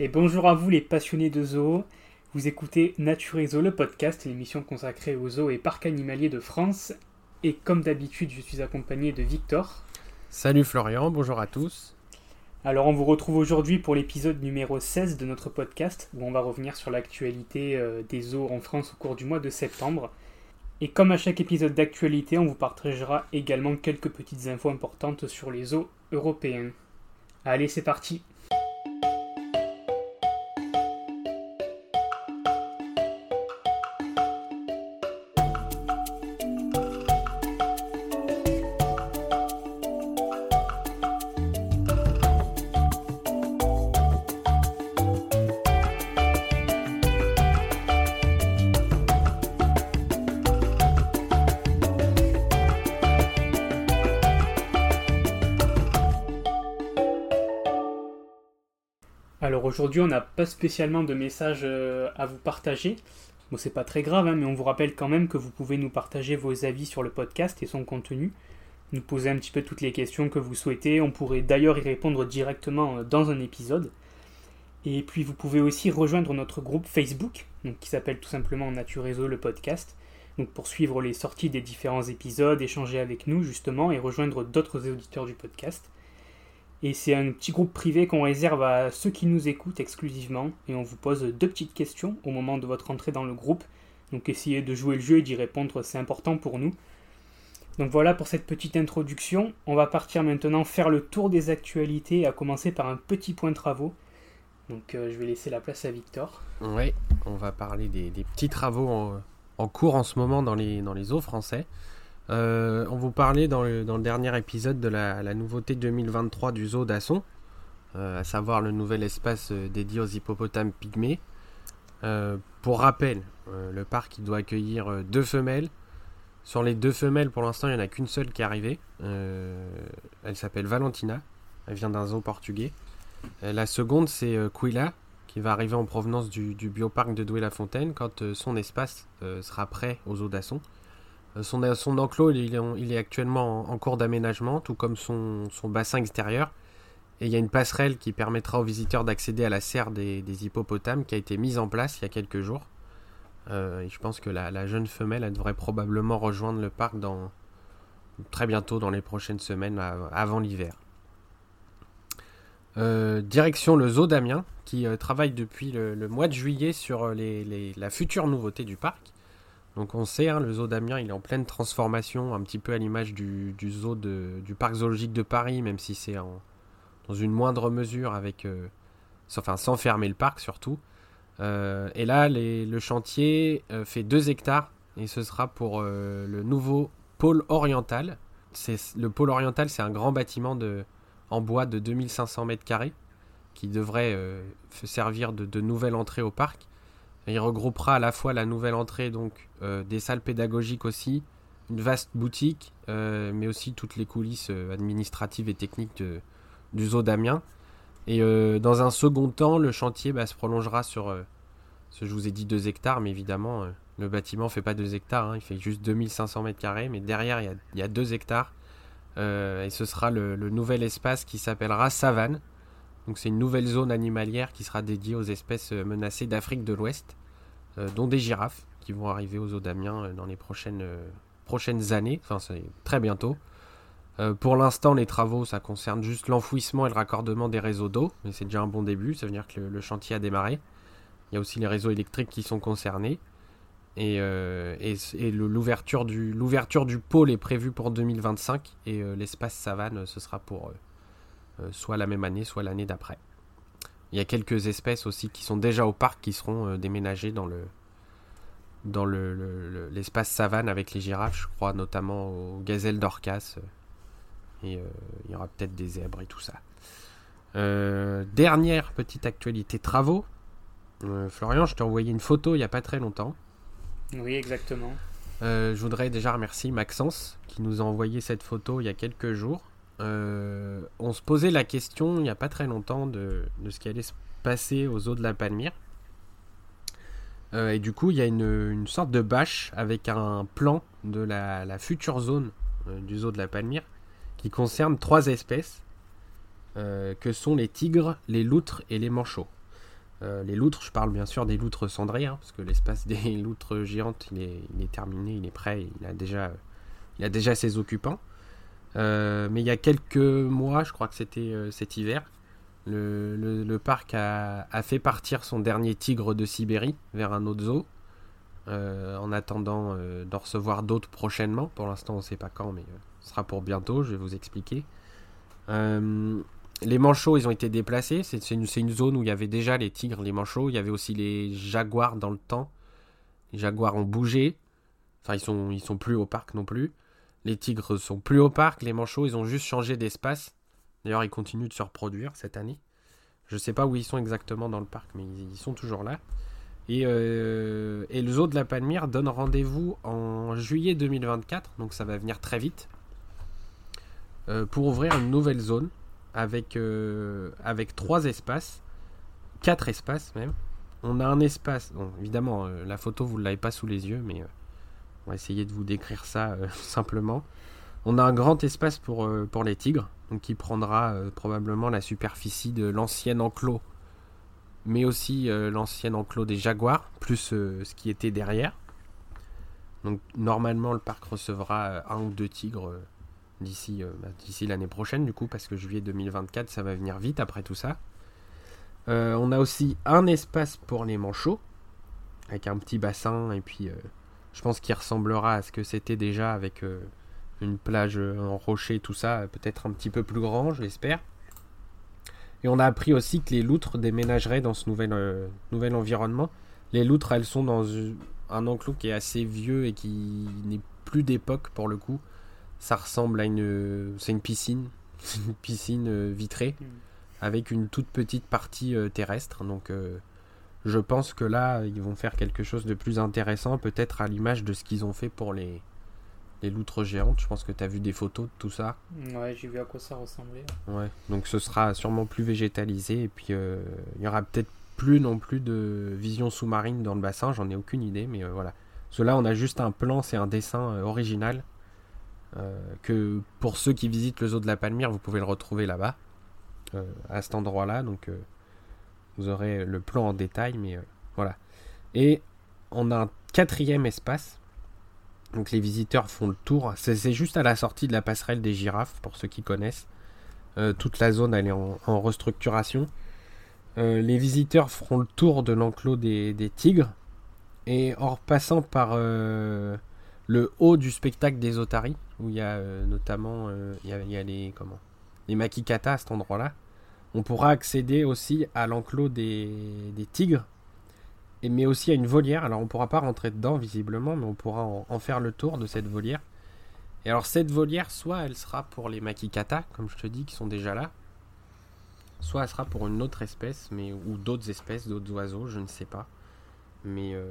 Et bonjour à vous les passionnés de zoo. Vous écoutez Nature Zoo, le podcast, l'émission consacrée aux zoos et parcs animaliers de France. Et comme d'habitude, je suis accompagné de Victor. Salut Florian, bonjour à tous. Alors on vous retrouve aujourd'hui pour l'épisode numéro 16 de notre podcast, où on va revenir sur l'actualité euh, des zoos en France au cours du mois de septembre. Et comme à chaque épisode d'actualité, on vous partagera également quelques petites infos importantes sur les zoos européens. Allez, c'est parti aujourd'hui, on n'a pas spécialement de message euh, à vous partager. Bon, c'est pas très grave, hein, mais on vous rappelle quand même que vous pouvez nous partager vos avis sur le podcast et son contenu, nous poser un petit peu toutes les questions que vous souhaitez. On pourrait d'ailleurs y répondre directement euh, dans un épisode. Et puis vous pouvez aussi rejoindre notre groupe Facebook, qui s'appelle tout simplement Nature Réseau le podcast. Donc pour suivre les sorties des différents épisodes, échanger avec nous justement et rejoindre d'autres auditeurs du podcast. Et c'est un petit groupe privé qu'on réserve à ceux qui nous écoutent exclusivement. Et on vous pose deux petites questions au moment de votre entrée dans le groupe. Donc essayez de jouer le jeu et d'y répondre, c'est important pour nous. Donc voilà pour cette petite introduction. On va partir maintenant faire le tour des actualités, à commencer par un petit point de travaux. Donc euh, je vais laisser la place à Victor. Oui, on va parler des, petits travaux en, cours en ce moment dans les, dans les eaux français. Euh, on vous parlait dans le, dernier épisode de la, nouveauté 2023 du zoo d'Asson, euh, à savoir le nouvel espace euh, dédié aux hippopotames pygmées. pour rappel, le parc doit accueillir deux femelles. Sur les deux femelles, pour l'instant, il n'y en a qu'une seule qui est arrivée. elle s'appelle Valentina. Elle vient d'un zoo portugais. la seconde, c'est Quilla, qui va arriver en provenance du, du bioparc de Douai-la-Fontaine quand son espace sera prêt aux zoo d'Asson. Euh, son, son enclos, il est, actuellement en, cours d'aménagement, tout comme son, bassin extérieur. Et il y a une passerelle qui permettra aux visiteurs d'accéder à la serre des, hippopotames qui a été mise en place il y a quelques jours. Euh, et je pense que la, jeune femelle, elle devrait probablement rejoindre le parc dans, très bientôt, dans les prochaines semaines, avant l'hiver. Euh, direction le zoo d'Amiens, qui travaille depuis le, mois de juillet sur la future nouveauté du parc. Donc on sait, hein, le zoo d'Amiens, il est en pleine transformation, un petit peu à l'image du, zoo du parc zoologique de Paris, même si c'est dans une moindre mesure, avec, euh, sans fermer le parc surtout. Euh, et là, le chantier euh, fait 2 hectares, et ce sera pour le nouveau pôle oriental. Le pôle oriental, c'est un grand bâtiment de, en bois de 2500 mètres carrés, qui devrait servir de nouvelle entrée au parc. Il regroupera à la fois la nouvelle entrée, donc euh, des salles pédagogiques aussi, une vaste boutique, euh, mais aussi toutes les coulisses euh, administratives et techniques du zoo d'Amiens. Et dans un second temps, le chantier bah, se prolongera sur, ce je vous ai dit 2 hectares, mais évidemment, le bâtiment ne fait pas 2 hectares, hein, il fait juste 2500 mètres carrés, mais derrière, il y a, 2 hectares. et ce sera le, le nouvel espace qui s'appellera Savane, donc c'est une nouvelle zone animalière qui sera dédiée aux espèces euh, menacées d'Afrique de l'Ouest, euh, dont des girafes qui vont arriver aux eaux d'Amiens euh, dans les prochaines, années, enfin c'est très bientôt. pour l'instant, les travaux, ça concerne juste l'enfouissement et le raccordement des réseaux d'eau, mais c'est déjà un bon début, ça veut dire que le, chantier a démarré. Il y a aussi les réseaux électriques qui sont concernés. Et, l'ouverture du, du pôle est prévue pour 2025 et l'espace savane, ce sera pour soit la même année, soit l'année d'après. Il y a quelques espèces aussi qui sont déjà au parc qui seront euh, déménagées dans le dans l'espace le, savane avec les girafes, je crois notamment aux gazelles d'Orcas. Euh, et il y aura peut-être des zèbres et tout ça. dernière petite actualité travaux. Florian, je t'ai envoyé une photo il n'y a pas très longtemps. Oui, exactement. je voudrais déjà remercier Maxence qui nous a envoyé cette photo il y a quelques jours. Euh, on se posait la question il n'y a pas très longtemps de, ce qui allait se passer aux eaux de la Palmyre. Euh, et du coup, il y a une, sorte de bâche avec un plan de la, future zone euh, du zoo de la Palmyre qui concerne trois espèces que sont les tigres, les loutres et les manchots. Les loutres, je parle bien sûr des loutres cendrées, hein, parce que l'espace des loutres géantes, il est, terminé, il est prêt, il a déjà ses occupants. Euh, mais il y a quelques mois, je crois que c'était cet hiver, le, parc a, fait partir son dernier tigre de Sibérie vers un autre zoo. en attendant d'en recevoir d'autres prochainement. Pour l'instant, on ne sait pas quand, mais ce sera pour bientôt, je vais vous expliquer. Euh, les manchots, ils ont été déplacés. C'est une, une, zone où il y avait déjà les tigres, les manchots. Il y avait aussi les jaguars dans le temps. Les jaguars ont bougé. Enfin, ils sont, ils sont plus au parc non plus. Les tigres sont plus au parc. Les manchots, ils ont juste changé d'espace. D'ailleurs, ils continuent de se reproduire cette année. Je ne sais pas où ils sont exactement dans le parc, mais ils, sont toujours là. Et, euh, et, le zoo de la Palmyre donne rendez-vous en juillet 2024, donc ça va venir très vite. Euh, pour ouvrir une nouvelle zone avec, euh, avec trois espaces, quatre espaces même. On a un espace, bon, évidemment, la photo vous ne l'avez pas sous les yeux, mais on va essayer de vous décrire ça simplement. On a un grand espace pour, pour les tigres, qui prendra probablement la superficie de l'ancien enclos, mais aussi l'ancien enclos des jaguars, plus ce qui était derrière. Donc normalement le parc recevra un ou deux tigres d'ici euh, bah, d'ici l'année prochaine, du coup, parce que juillet 2024, ça va venir vite après tout ça. Euh, on a aussi un espace pour les manchots, avec un petit bassin, et puis euh, je pense qu'il ressemblera à ce que c'était déjà avec une plage en rocher, tout ça, peut-être un petit peu plus grand, j'espère. Et on a appris aussi que les loutres déménageraient dans ce nouvel, nouvel environnement. Les loutres, elles sont dans un enclos qui est assez vieux et qui n'est plus d'époque pour le coup ça ressemble à une. C'est une piscine. une piscine euh, vitrée. Mm. Avec une toute petite partie euh, terrestre. Donc. Euh, je pense que là, ils vont faire quelque chose de plus intéressant, peut-être à l'image de ce qu'ils ont fait pour les, les loutres géantes. Je pense que tu as vu des photos de tout ça. Ouais, j'ai vu à quoi ça ressemblait. Ouais, donc ce sera sûrement plus végétalisé et puis il y aura peut-être plus non plus de vision sous-marine dans le bassin, j'en ai aucune idée, mais voilà. Cela, on a juste un plan, c'est un dessin original euh, que pour ceux qui visitent le zoo de la Palmyre, vous pouvez le retrouver là-bas, euh, à cet endroit-là. Donc euh, vous aurez le plan en détail, mais voilà. Et on a un quatrième espace. Donc les visiteurs font le tour. C'est juste à la sortie de la passerelle des girafes, pour ceux qui connaissent. toute la zone elle est en, restructuration. les visiteurs feront le tour de l'enclos des, tigres. Et en repassant par le haut du spectacle des otaries, où il y a euh, notamment euh, y a, les, comment, les makikata à cet endroit-là. On pourra accéder aussi à l'enclos des, tigres, et, mais aussi à une volière. Alors on ne pourra pas rentrer dedans visiblement, mais on pourra en, faire le tour de cette volière. Et alors cette volière, soit elle sera pour les makikata, comme je te dis, qui sont déjà là, soit elle sera pour une autre espèce, mais ou d'autres espèces, d'autres oiseaux, je ne sais pas. Mais, euh,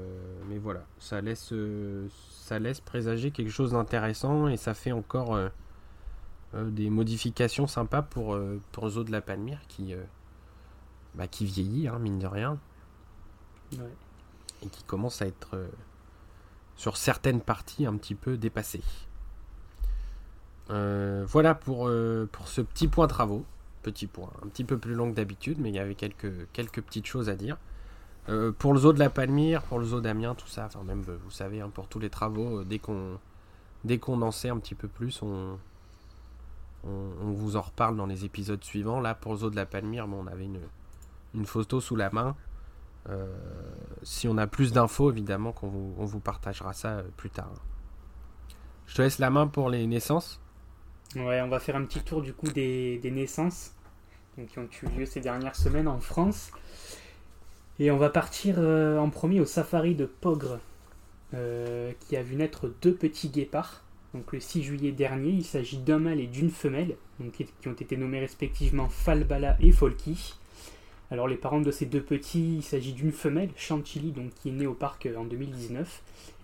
mais voilà, ça laisse, euh, ça laisse présager quelque chose d'intéressant et ça fait encore euh, des modifications sympas pour, pour Zo de la Palmyre qui, bah, qui vieillit, hein, mine de rien. Et qui commence à être sur certaines parties un petit peu dépassé. voilà pour, pour ce petit point travaux. Petit point, un petit peu plus long que d'habitude, mais il y avait quelques, quelques petites choses à dire. Euh, pour le zoo de la Palmyre, pour le zoo d'Amiens, tout ça, enfin même vous savez, hein, pour tous les travaux, euh, dès qu'on dès qu'on en sait un petit peu plus, on, on, vous en reparle dans les épisodes suivants. Là, pour zoo de la Palmyre, bon, on avait une, photo sous la main. Euh, si on a plus d'infos, évidemment, qu'on vous, on vous partagera ça plus tard. Je te laisse la main pour les naissances. Ouais, on va faire un petit tour du coup des, naissances qui ont eu lieu ces dernières semaines en France. Et on va partir euh, en premier au safari de Pogre, euh, qui a vu naître deux petits guépards. Donc le 6 juillet dernier, il s'agit d'un mâle et d'une femelle, qui ont été nommés respectivement Falbala et Folky. Alors les parents de ces deux petits, il s'agit d'une femelle, Chantilly, donc qui est née au parc euh, en 2019,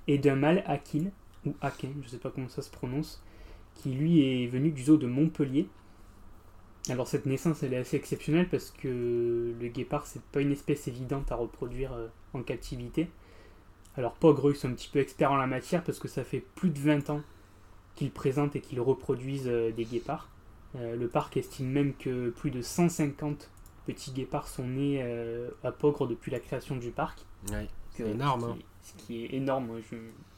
et d'un mâle Akin, ou Akin, je ne sais pas comment ça se prononce, qui lui est venu du zoo de Montpellier, alors cette naissance elle est assez exceptionnelle parce que le guépard c'est pas une espèce évidente à reproduire euh, en captivité. Alors Pogre ils sont un petit peu experts en la matière parce que ça fait plus de 20 ans qu'ils présentent et qu'ils reproduisent euh, des guépards. Euh, le parc estime même que plus de 150 petits guépards sont nés à Pogre depuis la création du parc. Ouais, c'est énorme. Ce qui, hein. ce qui est énorme. Je-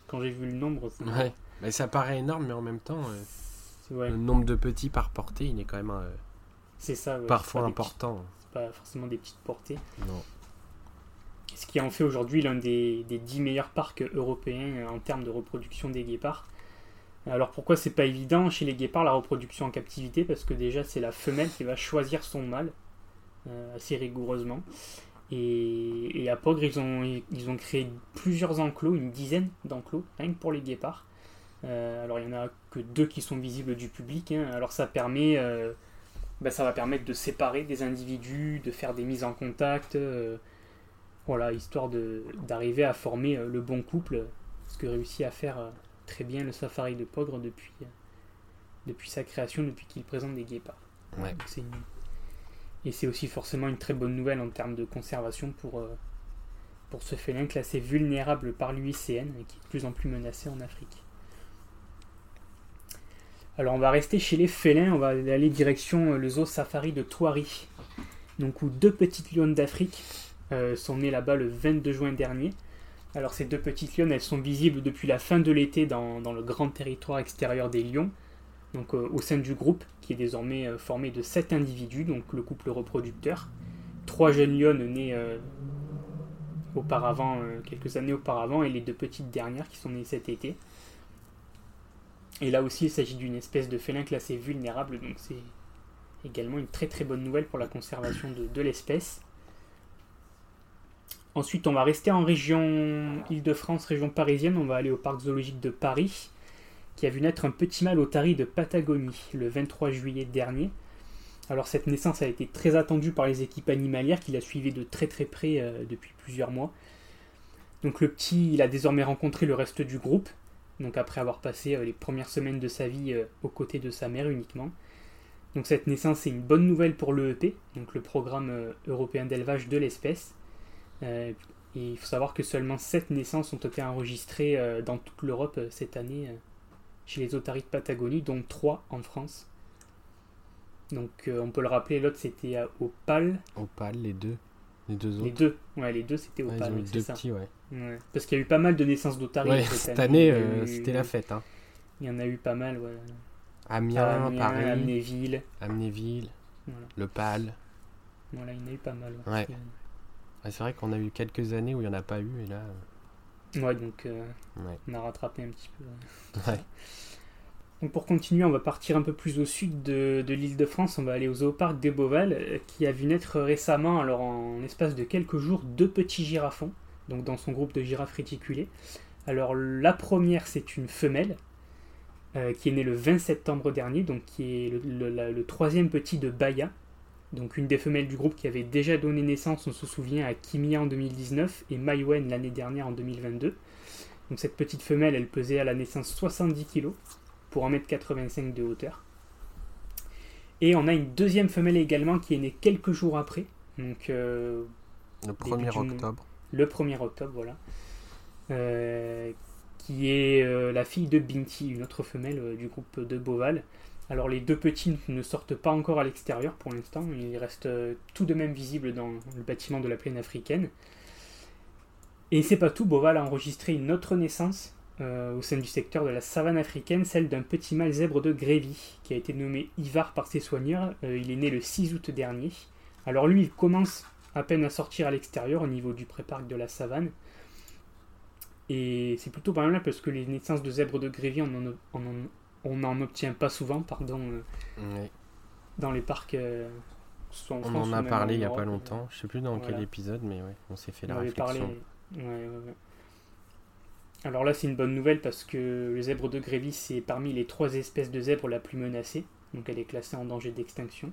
quand j'ai vu le nombre, Ouais. Mais ça paraît énorme, mais en même temps, euh, ouais, le nombre de petits par portée, il est quand même euh, c'est ça. ouais, parfois important. c'est pas forcément des petites portées. Non. Ce qui en fait aujourd'hui l'un des, des 10 meilleurs parcs européens euh, en termes de reproduction des guépards. Alors pourquoi c'est pas évident chez les guépards la reproduction en captivité? Parce que déjà c'est la femelle qui va choisir son mâle euh, assez rigoureusement. Et, à Pogre ils ont, ils ont créé plusieurs enclos, une dizaine d'enclos, rien que pour les guépards. Euh, alors il y en a que deux qui sont visibles du public. hein. Alors ça permet, euh, ben, ça va permettre de séparer des individus, de faire des mises en contact. voilà, histoire d'arriver à former le bon couple, ce que réussit à faire très bien le safari de Pogre depuis, euh, depuis sa création, depuis qu'il présente des guépards. Ouais. Donc, c'est une- Et c'est aussi forcément une très bonne nouvelle en termes de conservation pour, euh, pour ce félin classé vulnérable par l'UICN et qui est de plus en plus menacé en Afrique. Alors on va rester chez les félins, on va aller direction euh, le zoo safari de Thoiry, donc où deux petites lionnes d'Afrique euh, sont nées là-bas le 22 juin dernier. Alors ces deux petites lionnes, elles sont visibles depuis la fin de l'été dans, le grand territoire extérieur des lions, donc euh, au sein du groupe qui est désormais euh, formé de 7 individus, donc le couple reproducteur, trois jeunes lionnes nées euh, auparavant, quelques années auparavant, et les deux petites dernières qui sont nées cet été. Et là aussi, il s'agit d'une espèce de félin classé vulnérable, donc c'est également une très très bonne nouvelle pour la conservation de l'espèce. Ensuite, on va rester en région Île-de-France, région parisienne. On va aller au parc zoologique de Paris, qui a vu naître un petit mâle otari de Patagonie le 23 juillet dernier. Alors, cette naissance a été très attendue par les équipes animalières qui la suivaient de très très près euh, depuis plusieurs mois. Donc, le petit, il a désormais rencontré le reste du groupe, donc après avoir passé euh, les premières semaines de sa vie euh, aux côtés de sa mère uniquement. Donc cette naissance est une bonne nouvelle pour l'EEP, donc le programme européen d'élevage de l'espèce. Euh, et il faut savoir que seulement 7 naissances ont été enregistrées euh, dans toute l'Europe euh, cette année chez les otaries de Patagonie, dont 3 en France. Donc on peut le rappeler, l'autre c'était à Opal. Opal, les deux. Les deux Les autres. deux, ouais, les deux c'était Ouais, ils Opal, ont eu ouais, c'est deux ça. petits, ouais. Ouais. Parce qu'il y a eu pas mal de naissances d'otaries cette, cette année. eu- c'était la fête. Hein. Il y en a eu pas mal, ouais. Amiens, Amiens, Paris, Amnéville. Amnéville, Voilà. Le Pal. Voilà, il y en a eu pas mal. Ouais. C'est vrai qu'on a eu quelques années où il n'y en a pas eu, et là. euh, Ouais, donc euh, Ouais. on a rattrapé un petit peu. ouais. Donc pour continuer, on va partir un peu plus au sud de, de l'île de France. On va aller au zooparc des Beauval, euh, qui a vu naître récemment, alors en espace de quelques jours, deux petits girafons, donc dans son groupe de girafes réticulées. Alors la première, c'est une femelle, euh, qui est née le 20 septembre dernier, donc qui est le, le- la- le troisième petit de Baya. Donc une des femelles du groupe qui avait déjà donné naissance, on se souvient, à Kimia en 2019 et Maïwen l'année dernière en 2022. Donc cette petite femelle, elle pesait à la naissance 70 kg pour 1m85 de hauteur. Et on a une deuxième femelle également qui est née quelques jours après, donc euh, Le 1er du mois. octobre. le 1er octobre, voilà. Euh, qui est euh, la fille de Binti, une autre femelle du groupe de Boval. Alors les deux petits ne sortent pas encore à l'extérieur pour l'instant, ils restent euh, tout de même visibles dans le bâtiment de la plaine africaine. Et c'est pas tout, Boval a enregistré une autre naissance euh, au sein du secteur de la savane africaine, celle d'un petit mâle zèbre de Grévy, qui a été nommé Ivar par ses soigneurs. Euh, il est né le 6 août dernier. Alors lui, il commence à peine à sortir à l'extérieur au niveau du préparc de la savane. Et c'est plutôt pas mal parce que les naissances de zèbres de Grévy, en, on en- on n'en obtient pas souvent pardon, euh, Ouais. dans les parcs. euh, soit en On France en a parlé il n'y a pas longtemps. Je sais plus dans quel épisode, mais ouais, on s'est fait On la avait parlé. réflexion. Ouais, ouais. Alors là, c'est une bonne nouvelle parce que le zèbre de Grévy, c'est parmi les trois espèces de zèbres la plus menacée. Donc elle est classée en danger d'extinction.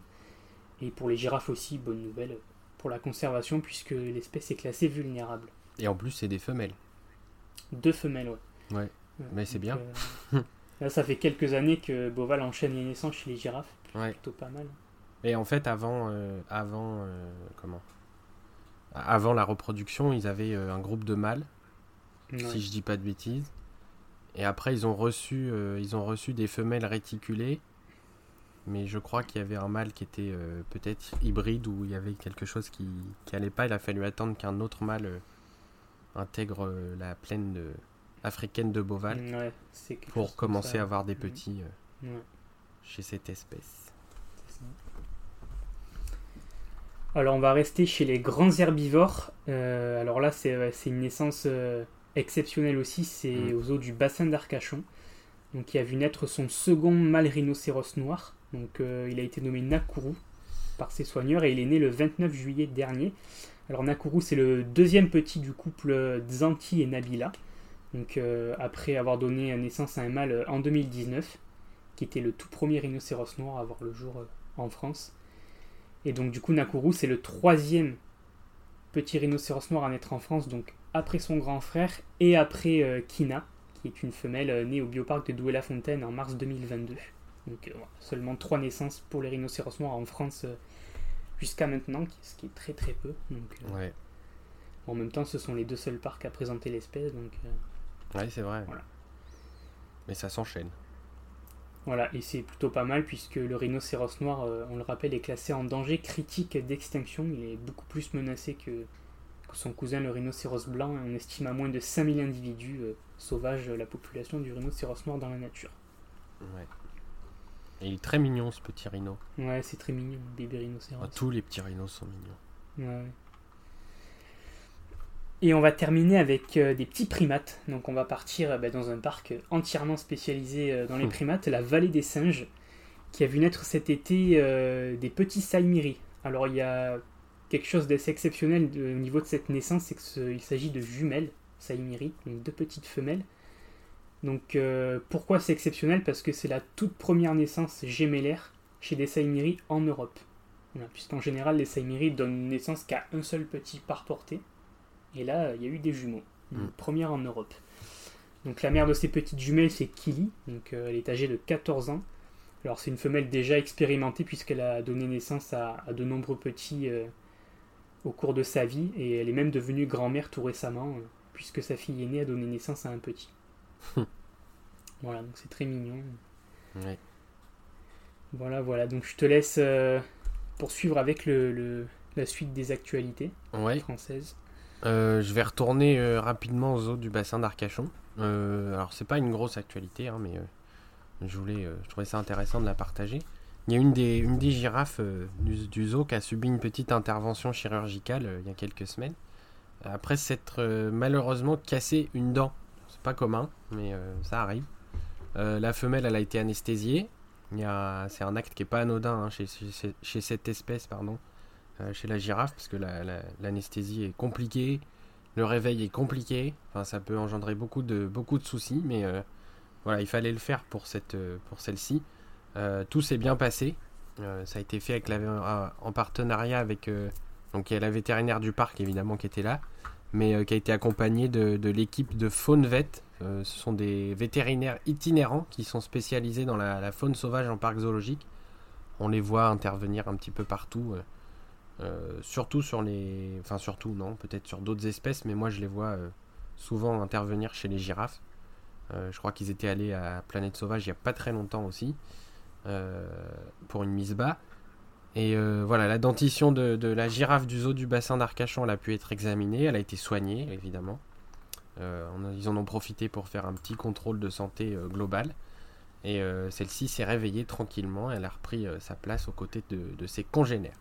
Et pour les girafes aussi, bonne nouvelle pour la conservation puisque l'espèce est classée vulnérable. Et en plus, c'est des femelles. Deux femelles, ouais. Ouais. Mais c'est bien. euh, là, ça fait quelques années que Boval enchaîne les naissances chez les girafes. Ouais. Plutôt pas mal. Et en fait, avant, euh, avant, euh, comment? Avant la reproduction, ils avaient euh, un groupe de mâles, Ouais. si je dis pas de bêtises. Et après, ils ont reçu, euh, ils ont reçu des femelles réticulées. mais je crois qu'il y avait un mâle qui était peut-être hybride ou il y avait quelque chose qui, qui allait pas. Il a fallu attendre qu'un autre mâle intègre la plaine africaine de Boval mm, pour commencer à avoir des mm. petits chez cette espèce. Alors on va rester chez les grands herbivores. alors là c'est une naissance exceptionnelle aussi, c'est mm. aux eaux du bassin d'Arcachon. Donc il a vu naître son second mâle rhinocéros noir. Donc euh, il a été nommé Nakuru par ses soigneurs et il est né le 29 juillet dernier. Alors Nakuru c'est le deuxième petit du couple Zanti et Nabila. Donc euh, après avoir donné naissance à un mâle en 2019, qui était le tout premier rhinocéros noir à voir le jour euh, en France. Et donc du coup Nakuru c'est le troisième petit rhinocéros noir à naître en France, donc après son grand frère et après Kina, qui est une femelle euh, née au bioparc de Douai-la-Fontaine en mars 2022. Donc euh, seulement trois naissances pour les rhinocéros noirs en France euh, jusqu'à maintenant, ce qui est très très peu. Donc, En même temps, ce sont les deux seuls parcs à présenter l'espèce. Donc, ouais, c'est vrai. Mais ça s'enchaîne. Voilà, et c'est plutôt pas mal puisque le rhinocéros noir, on le rappelle, est classé en danger critique d'extinction. Il est beaucoup plus menacé que, son cousin le rhinocéros blanc. On estime à moins de 5000 individus euh, sauvages la population du rhinocéros noir dans la nature. Ouais. Et il est très mignon ce petit rhino. Ouais, c'est très mignon, bébé rhinocéros. Ah, tous les petits rhinos sont mignons. Ouais. Et on va terminer avec euh, des petits primates. Donc on va partir euh, bah, dans un parc entièrement spécialisé dans les primates, la vallée des singes, qui a vu naître cet été des petits saimiri. Alors il y a quelque chose d'assez exceptionnel au niveau de cette naissance, c'est qu'il s'agit de jumelles, Saimiri, donc deux petites femelles. Donc euh, pourquoi c'est exceptionnel? Parce que c'est la toute première naissance gémellaire chez des Saimiri en Europe. Puisqu'en général, les Saimiri donnent naissance qu'à un seul petit par portée. Et là, il y a eu des jumeaux. Une mm. première en Europe. Donc la mère de ces petites jumelles, c'est Kili. Donc euh, elle est âgée de 14 ans. Alors c'est une femelle déjà expérimentée puisqu'elle a donné naissance à, de nombreux petits euh, au cours de sa vie et elle est même devenue grand-mère tout récemment euh, puisque sa fille aînée a donné naissance à un petit. voilà, donc c'est très mignon. Voilà, voilà. Donc je te laisse poursuivre avec le, la suite des actualités françaises. Euh, je vais retourner rapidement aux eaux du bassin d'Arcachon. alors c'est pas une grosse actualité, hein, mais je voulais, je trouvais ça intéressant de la partager. Il y a une des, girafes euh, du, zoo qui a subi une petite intervention chirurgicale euh, il y a quelques semaines. Après s'être euh, malheureusement cassé une dent. C'est pas commun, mais ça arrive. la femelle, elle a été anesthésiée. C'est un acte qui est pas anodin hein, chez, chez, cette espèce, pardon, chez la girafe, parce que l'anesthésie est compliquée, le réveil est compliqué. Enfin, ça peut engendrer beaucoup de, beaucoup de soucis, mais voilà, il fallait le faire pour, cette, pour celle-ci. Euh, tout s'est bien passé. Euh, ça a été fait avec en partenariat avec donc la vétérinaire du parc évidemment qui était là, mais euh, qui a été accompagnée de, l'équipe de Faune Vet. ce sont des vétérinaires itinérants qui sont spécialisés dans la, faune sauvage en parc zoologique. On les voit intervenir un petit peu partout, surtout sur les, enfin surtout non, peut-être sur d'autres espèces, mais moi je les vois souvent intervenir chez les girafes. je crois qu'ils étaient allés à Planète Sauvage il n'y a pas très longtemps aussi. Euh, pour une mise bas. Et euh, voilà, la dentition de, la girafe du zoo du bassin d'Arcachon, elle a pu être examinée, elle a été soignée, évidemment. Euh, ils en ont profité pour faire un petit contrôle de santé global. Et celle-ci s'est réveillée tranquillement, elle a repris sa place aux côtés de, ses congénères.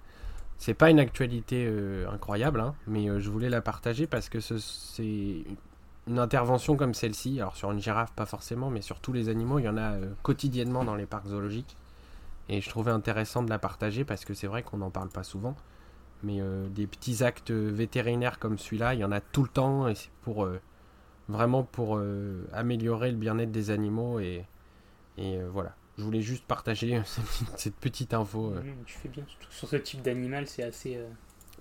C'est pas une actualité incroyable, hein, mais je voulais la partager parce que c'est une intervention comme celle-ci, alors sur une girafe pas forcément, mais sur tous les animaux, il y en a euh, quotidiennement dans les parcs zoologiques. Et je trouvais intéressant de la partager parce que c'est vrai qu'on n'en parle pas souvent. Mais euh, des petits actes vétérinaires comme celui-là, il y en a tout le temps et c'est pour euh, vraiment pour améliorer le bien-être des animaux et voilà. Je voulais juste partager cette petite, info. tu fais bien, sur ce type d'animal, c'est assez.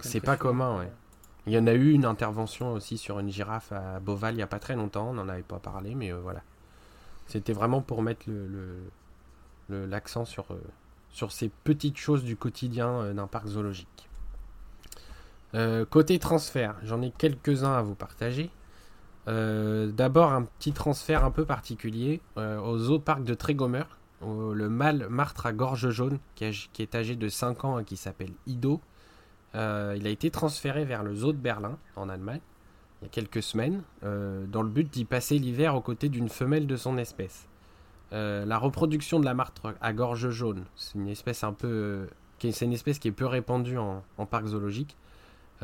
c'est pas commun, ouais. Il y en a eu une intervention aussi sur une girafe à Boval il n'y a pas très longtemps, on n'en avait pas parlé, mais euh, voilà. C'était vraiment pour mettre l'accent le, sur, euh, sur ces petites choses du quotidien euh, d'un parc zoologique. côté transfert, j'en ai quelques-uns à vous partager. D'abord un petit transfert un peu particulier au zoo parc de Trégomer. Le mâle martre à gorge jaune, qui, est âgé de 5 ans et qui s'appelle Ido. il a été transféré vers le zoo de Berlin, en Allemagne, il y a quelques semaines, dans le but d'y passer l'hiver aux côtés d'une femelle de son espèce. la reproduction de la martre à gorge jaune, c'est une espèce qui est peu répandue en, en parc zoologique.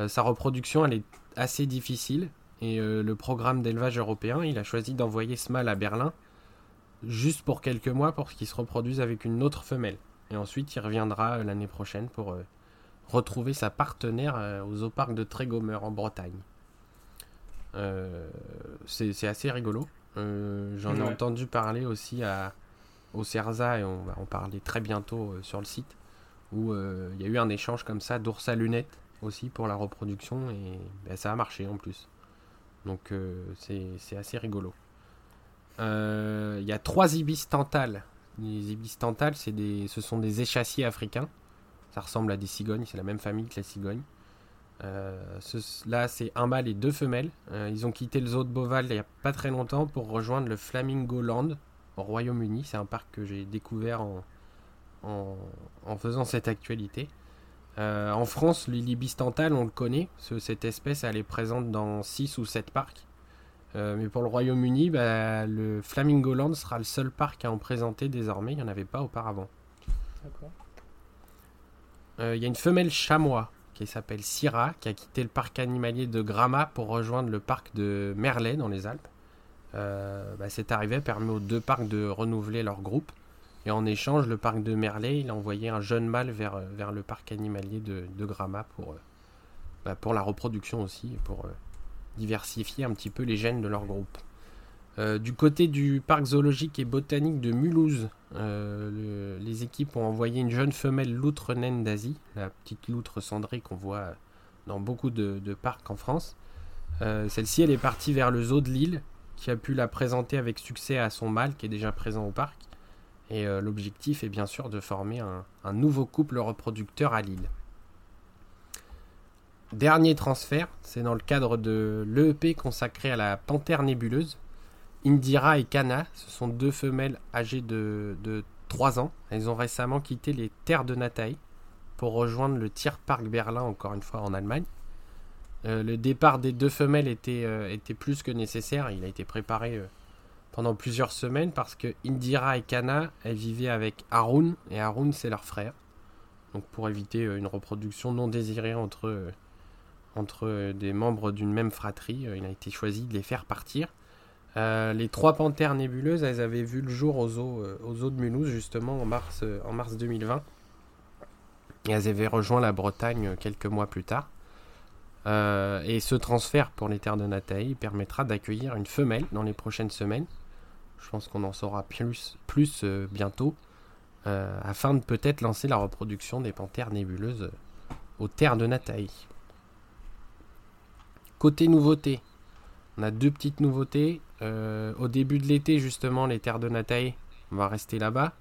sa reproduction, elle est assez difficile et euh, le programme d'élevage européen, il a choisi d'envoyer ce mâle à Berlin juste pour quelques mois pour qu'il se reproduise avec une autre femelle. Et ensuite, il reviendra euh, l'année prochaine pour euh, retrouver sa partenaire au zooparc de Trégomer en Bretagne. c'est assez rigolo. J'en ai entendu parler aussi à, au CERSA et on va en parler très bientôt sur le site où il y a eu un échange comme ça d'ours à lunettes aussi pour la reproduction et ben, ça a marché en plus. Donc euh, c'est assez rigolo. Euh, il y a trois ibis tantales. Les ibis tantales, ce sont des échassiers africains. Ça ressemble à des cigognes, c'est la même famille que les cigognes. Euh, là, c'est un mâle et deux femelles. ils ont quitté le zoo de Boval il n'y a pas très longtemps pour rejoindre le Flamingo Land au Royaume-Uni. C'est un parc que j'ai découvert en, faisant cette actualité. Euh, en France, l'Ilibistantal, on le connaît. Cette espèce, elle est présente dans 6 ou 7 parcs. Euh, mais pour le Royaume-Uni, bah, le Flamingoland sera le seul parc à en présenter désormais. Il n'y en avait pas auparavant. Euh, il y a une femelle chamois qui s'appelle Syrah, qui a quitté le parc animalier de Gramma pour rejoindre le parc de Merlet dans les Alpes. Bah, cette arrivée permet aux deux parcs de renouveler leur groupe. Et en échange, le parc de Merlet, il a envoyé un jeune mâle vers, euh, vers le parc animalier de, de Gramma pour, euh, bah, pour la reproduction aussi, pour euh, diversifier un petit peu les gènes de leur groupe. du côté du parc zoologique et botanique de Mulhouse, les équipes ont envoyé une jeune femelle loutre naine d'Asie, la petite loutre cendrée qu'on voit dans beaucoup de, parcs en France. Celle-ci, elle est partie vers le zoo de Lille, qui a pu la présenter avec succès à son mâle qui est déjà présent au parc. Et euh, l'objectif est bien sûr de former un, nouveau couple reproducteur à Lille. Dernier transfert, c'est dans le cadre de l'EEP consacré à la panthère nébuleuse. Indira et Kana, ce sont deux femelles âgées de, 3 ans. Elles ont récemment quitté les terres de Nataï pour rejoindre le Tierpark Berlin, encore une fois en Allemagne. Euh, le départ des deux femelles était, euh, était, plus que nécessaire. Il a été préparé pendant plusieurs semaines parce que Indira et Kana, elles vivaient avec Arun et Arun c'est leur frère. Donc pour éviter euh, une reproduction non désirée entre, euh, entre euh, des membres d'une même fratrie, il a été choisi de les faire partir. les trois panthères nébuleuses, elles avaient vu le jour aux eaux, aux eaux de Mulhouse justement en mars, en mars 2020. Et elles avaient rejoint la Bretagne quelques mois plus tard. et ce transfert pour les terres de Nataï permettra d'accueillir une femelle dans les prochaines semaines je pense qu'on en saura plus, euh, bientôt, euh, afin de peut-être lancer la reproduction des panthères nébuleuses euh, aux terres de Nataï. Côté nouveauté, on a deux petites nouveautés. au début de l'été, justement, les terres de Nataï, on va rester là-bas.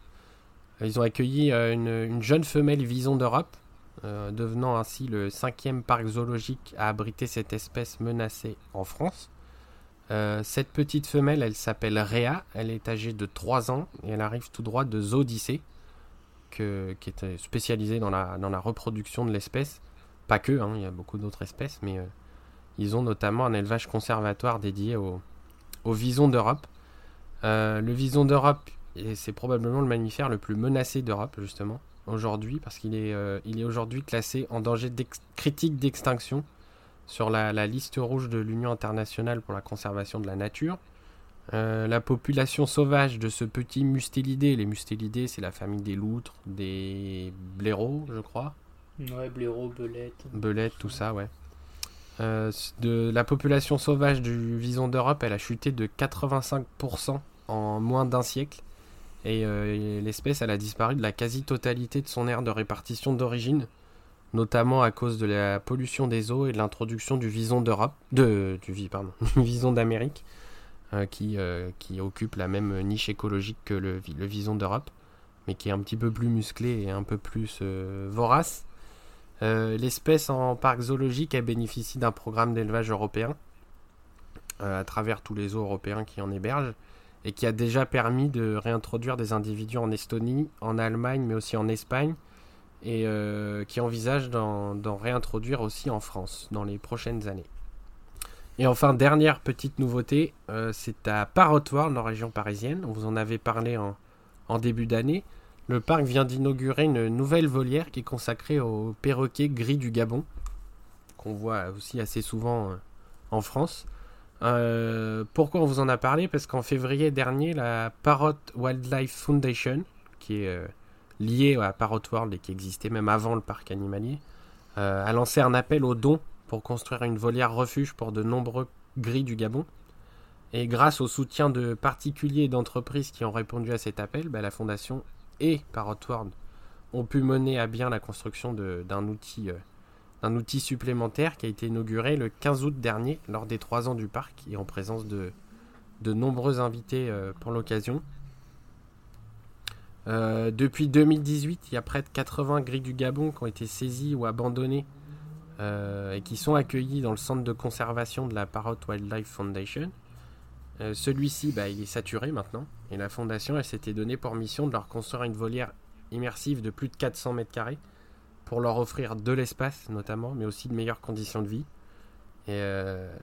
Ils ont accueilli une, jeune femelle vison d'Europe, devenant ainsi le cinquième parc zoologique à abriter cette espèce menacée en France. Euh, cette petite femelle, elle s'appelle Réa, elle est âgée de 3 ans et elle arrive tout droit de Zoodicée, qui est spécialisée dans la, reproduction de l'espèce. Pas que, hein, il y a beaucoup d'autres espèces, mais euh, ils ont notamment un élevage conservatoire dédié au, au vison d'Europe. Euh, le vison d'Europe, c'est probablement le mammifère le plus menacé d'Europe, justement, aujourd'hui, parce qu'il est, il est aujourd'hui classé en danger critique d'extinction sur la, liste rouge de l'Union internationale pour la conservation de la nature. Euh, la population sauvage de ce petit mustélidé, les mustélidés c'est la famille des loutres, des blaireaux je crois. Ouais, blaireaux, belettes. Belettes, tout ça, ouais. Euh, la population sauvage du vison d'Europe, elle a chuté de 85% en moins d'un siècle. Et euh, l'espèce, a disparu de la quasi-totalité de son aire de répartition d'origine notamment à cause de la pollution des eaux et de l'introduction du vison d'Europe, de, du vison d'Amérique, euh, qui, occupe la même niche écologique que le, vison d'Europe, mais qui est un petit peu plus musclé et un peu plus vorace. L'espèce en parc zoologique, elle bénéficie d'un programme d'élevage européen à travers tous les zoos européens qui en hébergent. et qui a déjà permis de réintroduire des individus en Estonie, en Allemagne, mais aussi en Espagne, et euh, qui envisage d'en réintroduire aussi en France dans les prochaines années. Et enfin, dernière petite nouveauté, euh, c'est à Parrot World, en région parisienne. Vous en avait parlé en début d'année. Le parc vient d'inaugurer une nouvelle volière qui est consacrée aux perroquets gris du Gabon, qu'on voit aussi assez souvent euh, en France. Euh, pourquoi on vous en a parlé? Parce qu'en février dernier, la Parrot Wildlife Foundation, qui est euh, liée à Parrot World et qui existait même avant le parc animalier, a lancé un appel aux dons pour construire une volière refuge pour de nombreux gris du Gabon. Et grâce au soutien de particuliers et d'entreprises qui ont répondu à cet appel, bah, la fondation et Parrot World ont pu mener à bien la construction d'un outil un outil supplémentaire qui a été inauguré le 15 août dernier lors des 3 ans du parc et en présence de, nombreux invités euh, pour l'occasion. Euh, depuis 2018, il y a près de 80 grilles du Gabon qui ont été saisis ou abandonnés euh, et qui sont accueillis dans le centre de conservation de la Parrot Wildlife Foundation. Celui-ci, bah, il est saturé maintenant et la fondation, elle s'était donnée pour mission de leur construire une volière immersive de plus de 400 mètres carrés pour leur offrir de l'espace notamment, mais aussi de meilleures conditions de vie. Et, euh,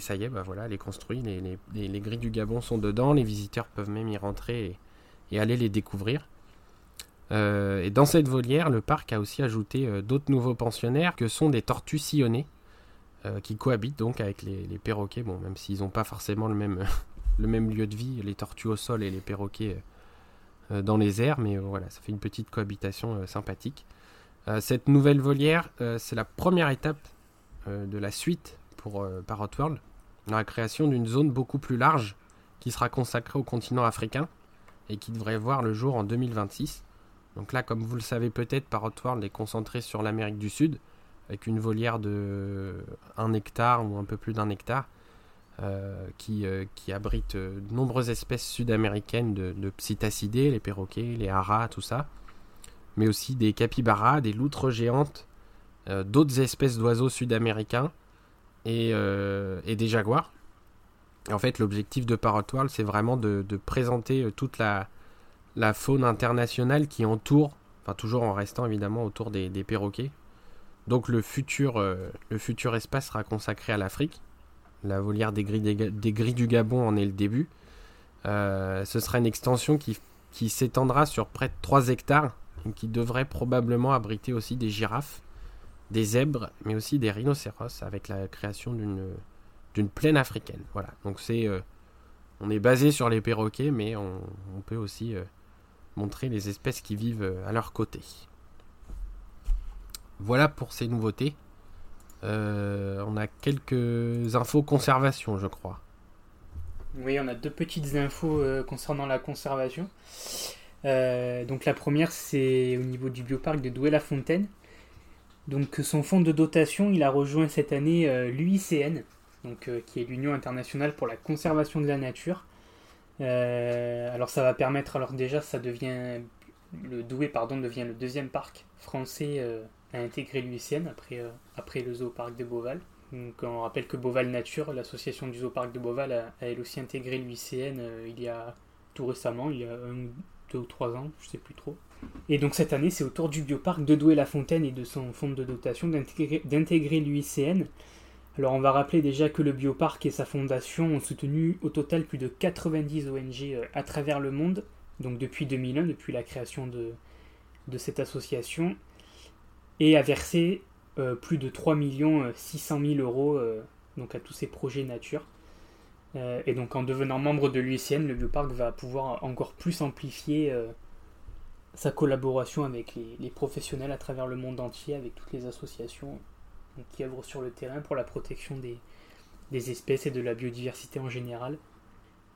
ça y est, bah voilà, elle est construite, les, grilles du Gabon sont dedans, les visiteurs peuvent même y rentrer et, aller les découvrir. Euh, et dans cette volière, le parc a aussi ajouté euh, d'autres nouveaux pensionnaires que sont des tortues sillonnées, qui cohabitent donc avec les, perroquets, même s'ils n'ont pas forcément le même, lieu de vie, les tortues au sol et les perroquets dans les airs, mais voilà, ça fait une petite cohabitation sympathique. Euh, cette nouvelle volière, euh, c'est la première étape euh, de la suite pour Parrot World, dans la création d'une zone beaucoup plus large qui sera consacrée au continent africain et qui devrait voir le jour en 2026. Donc là, comme vous le savez peut-être, Parrot World est concentré sur l'Amérique du Sud, avec une volière de 1 hectare ou un peu plus d'un hectare, qui, qui, abrite de nombreuses espèces sud-américaines de, de, psittacidés, les perroquets, les haras, tout ça mais aussi des capybaras, des loutres géantes, euh, d'autres espèces d'oiseaux sud-américains et, euh, des jaguars. en fait, l'objectif de Parrot World, c'est vraiment de, présenter euh, toute la, faune internationale qui entoure, enfin toujours en restant évidemment autour des, perroquets. Donc le futur, le futur espace sera consacré à l'Afrique. La volière des gris, du Gabon en est le début. ce sera une extension qui, s'étendra sur près de 3 hectares qui devrait probablement abriter aussi des girafes, des zèbres, mais aussi des rhinocéros avec la création d'une plaine africaine. Voilà. Donc c'est euh, on est basé sur les perroquets, mais on, peut aussi euh, montrer les espèces qui vivent euh, à leur côté. Voilà pour ces nouveautés. on a quelques infos conservation, je crois. Oui, on a deux petites infos concernant la conservation. Euh, donc la première, c'est au niveau du bioparc de Douai-la-Fontaine. Donc son fonds de dotation, il a rejoint cette année euh, l'UICN, donc, euh, qui est l'Union internationale pour la conservation de la nature. alors ça va permettre, alors déjà ça devient, le Douai pardon, devient le deuxième parc français à intégrer l'UICN après, après le zooparc de Beauval. Donc on rappelle que Beauval Nature, l'association du zooparc de Beauval, a, a elle aussi intégré l'UICN il y a tout récemment, il y a un, deux ou trois ans, je sais plus trop. Et donc cette année, c'est au tour du bioparc de Douai-la-Fontaine et de son fonds de dotation d'intégrer l'UICN. Alors on va rappeler déjà que le bioparc et sa fondation ont soutenu au total plus de 90 ONG euh, à travers le monde, donc depuis 2001, depuis la création de cette association, et a versé euh, plus de 3 600 000 euros euh, donc à tous ces projets nature. Euh, et donc en devenant membre de l'UICN, le bioparc va pouvoir encore plus amplifier sa collaboration avec les, professionnels à travers le monde entier, avec toutes les associations qui œuvrent sur le terrain pour la protection des, espèces et de la biodiversité en général.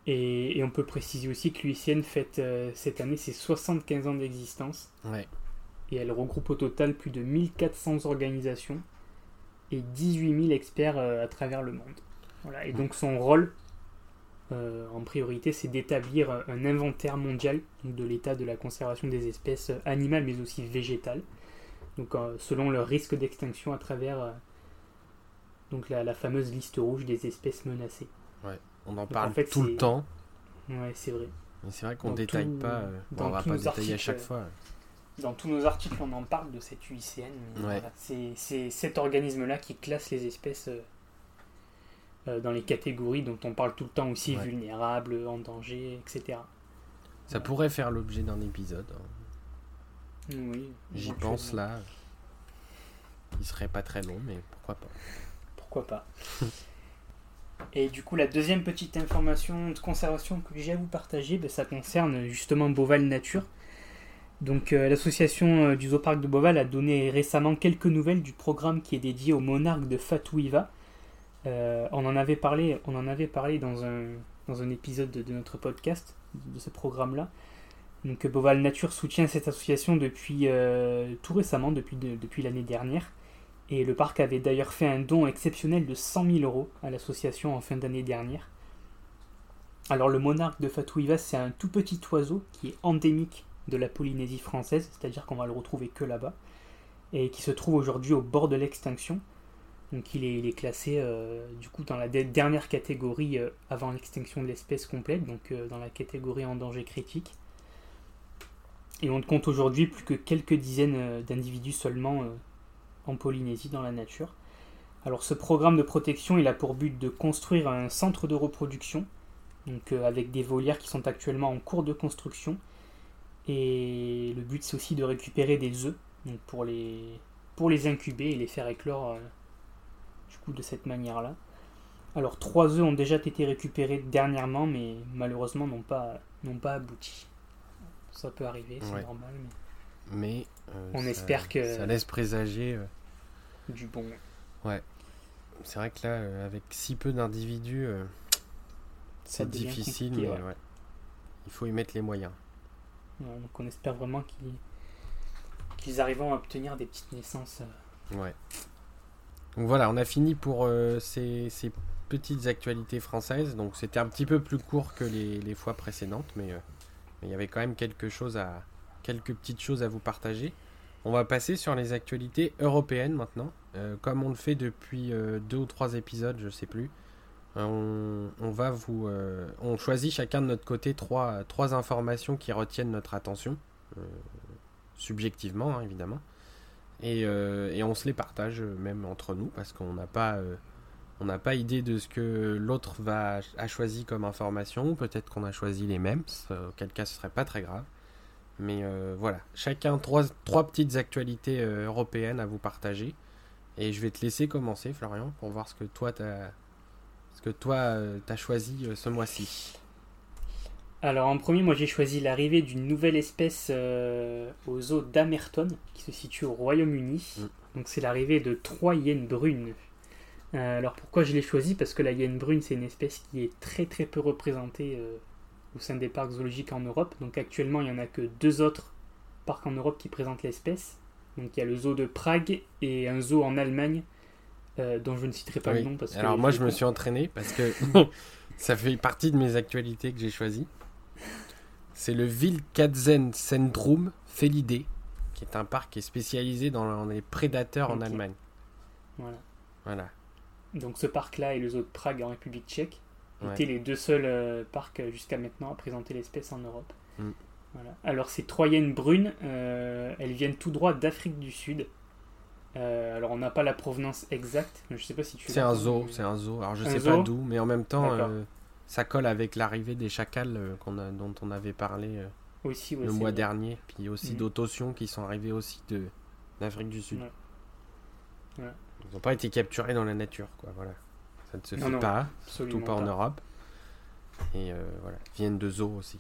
Et, on peut préciser aussi que l'UICN fête cette année ses 75 ans d'existence. Et elle regroupe au total plus de 1400 organisations et 18 000 experts à travers le monde. Voilà. Et donc son rôle, euh, en priorité, c'est d'établir un inventaire mondial de l'état de la conservation des espèces animales mais aussi végétales, donc, euh, selon leur risque d'extinction à travers euh, donc la, fameuse liste rouge des espèces menacées. Ouais, on en parle tout le temps. Ouais, c'est vrai. C'est vrai qu'on Dans détaille tout- pas. euh, on va tous pas détailler à chaque euh, fois. Dans tous nos articles, on en parle de cette UICN. mais Ouais. voilà, c'est cet organisme-là qui classe les espèces euh, euh, dans les catégories dont on parle tout le temps aussi, Ouais. vulnérables, en danger, etc. Ça pourrait faire l'objet d'un épisode. hein. Oui, J'y pense là. Il serait pas très long, mais pourquoi pas. Pourquoi pas. Et du coup, la deuxième petite information de conservation que j'ai à vous partager, ben, ça concerne justement Beauval Nature. Donc, euh, l'association euh, du zooparc de Beauval a donné récemment quelques nouvelles du programme qui est dédié au monarque de Fatouiva. Euh, on en avait parlé, dans un, dans un épisode de, notre podcast, de ce programme-là. Donc, Beauval Nature soutient cette association depuis tout récemment, depuis, de- depuis l'année dernière. Et le parc avait d'ailleurs fait un don exceptionnel de 100 000 euros à l'association en fin d'année dernière. Alors le monarque de Fatouivas, c'est un tout petit oiseau qui est endémique de la Polynésie française, c'est-à-dire qu'on va le retrouver que là-bas, et qui se trouve aujourd'hui au bord de l'extinction. Donc il est, classé euh, du coup dans la de- dernière catégorie euh, avant l'extinction de l'espèce complète, donc euh, dans la catégorie en danger critique. Et on ne compte aujourd'hui plus que quelques dizaines d'individus seulement en Polynésie dans la nature. Alors ce programme de protection, il a pour but de construire un centre de reproduction, donc avec des volières qui sont actuellement en cours de construction. Et le but c'est aussi de récupérer des œufs, donc pour les, pour les incuber et les faire éclore euh, du coup de cette manière-là. Alors trois œufs ont déjà été récupérés dernièrement, mais malheureusement n'ont pas, n'ont pas abouti. Ça peut arriver, c'est Ouais. normal, mais Mais euh, On ça- espère que- ça laisse présager. euh, du bon. C'est vrai que là, avec si peu d'individus, c'est difficile, mais ouais. ouais. il faut y mettre les moyens. Ouais, donc on espère vraiment qu'ils arriveront à obtenir des petites naissances. euh. Ouais. Donc voilà, on a fini pour euh, ces, petites actualités françaises. Donc c'était un petit peu plus court que les, fois précédentes, mais euh, il y avait quand même quelque chose à, quelques petites choses à vous partager. On va passer sur les actualités européennes maintenant. Euh, comme on le fait depuis euh, deux ou trois épisodes, je sais plus. Euh, On, va vous, euh, on choisit chacun de notre côté trois, informations qui retiennent notre attention, euh, subjectivement hein, évidemment. Et, on se les partage même entre nous parce qu'on n'a pas, on n'a pas idée de ce que l'autre va a choisi comme information. Peut-être qu'on a choisi les mêmes, auquel cas ce serait pas très grave. Mais voilà, chacun trois, petites actualités européennes à vous partager. Et je vais te laisser commencer, Florian, pour voir ce que toi t'as, ce que toi euh, t'as choisi euh, ce mois-ci. Alors en premier, moi j'ai choisi l'arrivée d'une nouvelle espèce euh, au zoo d'Amerton, qui se situe au Royaume-Uni. Mm. Donc c'est l'arrivée de trois hyènes brunes. Euh, alors pourquoi je l'ai choisi? Parce que la hyène brune, c'est une espèce qui est très très peu représentée euh, au sein des parcs zoologiques en Europe. Donc actuellement, il n'y en a que deux autres parcs en Europe qui présentent l'espèce. Donc il y a le zoo de Prague et un zoo en Allemagne, euh, dont je ne citerai pas Oui. le nom. Parce que Alors moi je me suis entraîné parce que ça fait partie de mes actualités que j'ai choisies. C'est le Wildkatzenzentrum Felidé, qui est un parc qui est spécialisé dans les prédateurs en. Allemagne. Voilà. Voilà. Donc ce parc-là et le zoo de Prague en République tchèque Ouais. étaient les deux seuls euh, parcs euh, jusqu'à maintenant à présenter l'espèce en Europe. Mm. Voilà. Alors ces trois hyènes brunes, euh, elles viennent tout droit d'Afrique du Sud. Euh, alors on n'a pas la provenance exacte. Je sais pas si tu. C'est un zoo, c'est un zoo. Alors je Un sais zoo pas d'où, mais en même temps euh, ça colle avec l'arrivée des chacals euh, qu'on a, dont on avait parlé Aussi, ouais, le mois vrai. dernier, puis aussi Mhm. d'autotions qui sont arrivés aussi de d'Afrique du Sud. Ouais. Ouais. Ils n'ont pas été capturés dans la nature, quoi. Voilà. Ça ne se Non, fait non, pas, surtout pas en Europe. Et voilà, ils viennent de zoos aussi.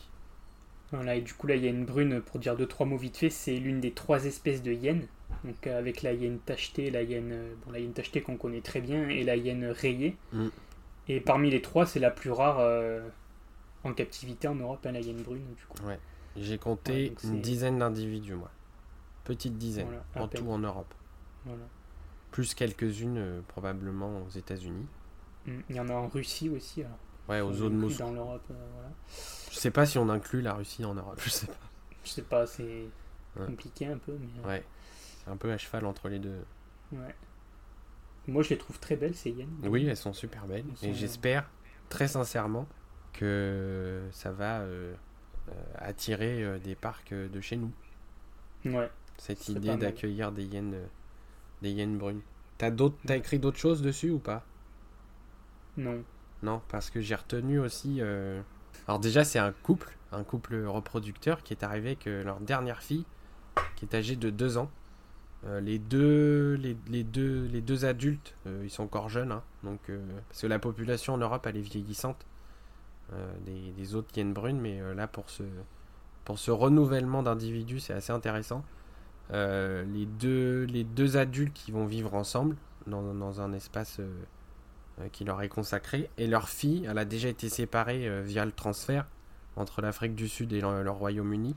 Voilà, et du coup, la hyène brune, pour dire deux, trois mots vite fait, c'est l'une des trois espèces de hyènes. Donc, euh, avec la hyène tachetée, la hyène, euh, bon, la hyène tachetée qu'on connaît très bien, et la hyène rayée. Mm. Et parmi les trois, c'est la plus rare euh, en captivité en Europe, hein, la hyène brune, du coup. J'ai compté Ouais, une dizaine d'individus, moi. Petite dizaine, Voilà, en peine. tout en Europe. Voilà. Plus quelques-unes, euh, probablement aux États-Unis. Mm. Il y en a en Russie aussi. Alors, Ouais, aux inclut Moscou. Dans l'Europe, euh, voilà. Je sais pas si on inclut la Russie en Europe, je sais pas. Je sais pas, c'est Ouais. compliqué un peu, mais Ouais, un peu à cheval entre les deux. ouais. Moi, je les trouve très belles, ces hyènes. Oui, elles sont super belles. Elles Et j'espère, très sincèrement, que ça va attirer des parcs de chez nous. Ouais. Cette idée d'accueillir des hyènes, des hyènes brunes. T'as d'autres, t'as écrit d'autres choses dessus ou pas? Non. Non, parce que j'ai retenu aussi. Alors déjà, c'est un couple, un couple reproducteur qui est arrivé avec leur dernière fille, qui est âgée de 2 ans. Euh, les, deux, les, deux, les deux adultes, euh, ils sont encore jeunes, hein, donc, euh, parce que la population en Europe, elle est vieillissante, des, des, autres hyènes brunes, mais là, pour ce, pour ce renouvellement d'individus, c'est assez intéressant. les, deux, les deux adultes qui vont vivre ensemble dans, dans un espace qui leur est consacré, et leur fille, elle a déjà été séparée via le transfert entre l'Afrique du Sud et le Royaume-Uni.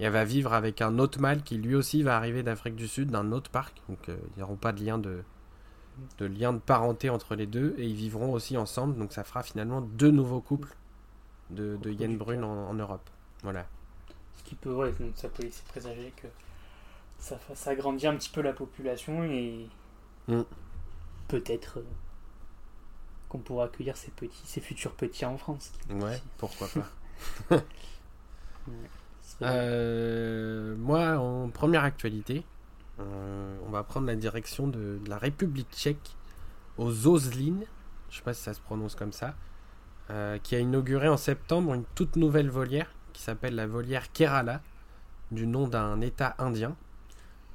Et elle va vivre avec un autre mâle qui lui aussi va arriver d'Afrique du Sud, d'un autre parc. Donc euh, ils n'auront pas de lien de, de lien de parenté entre les deux. Et ils vivront aussi ensemble. Donc ça fera finalement deux nouveaux couples de, de hyènes brunes en, Europe. Voilà. Ce qui peut, ouais, ça peut laisser présager que ça fasse agrandir un petit peu la population et mm. peut-être euh, qu'on pourra accueillir ces petits, ces futurs petits en France. Ouais, pourquoi pas. Euh, moi, en première actualité, euh, on va prendre la direction de, la République tchèque aux Ozlin, je sais pas si ça se prononce comme ça, euh, qui a inauguré en septembre une toute nouvelle volière qui s'appelle la volière Kerala, du nom d'un État indien.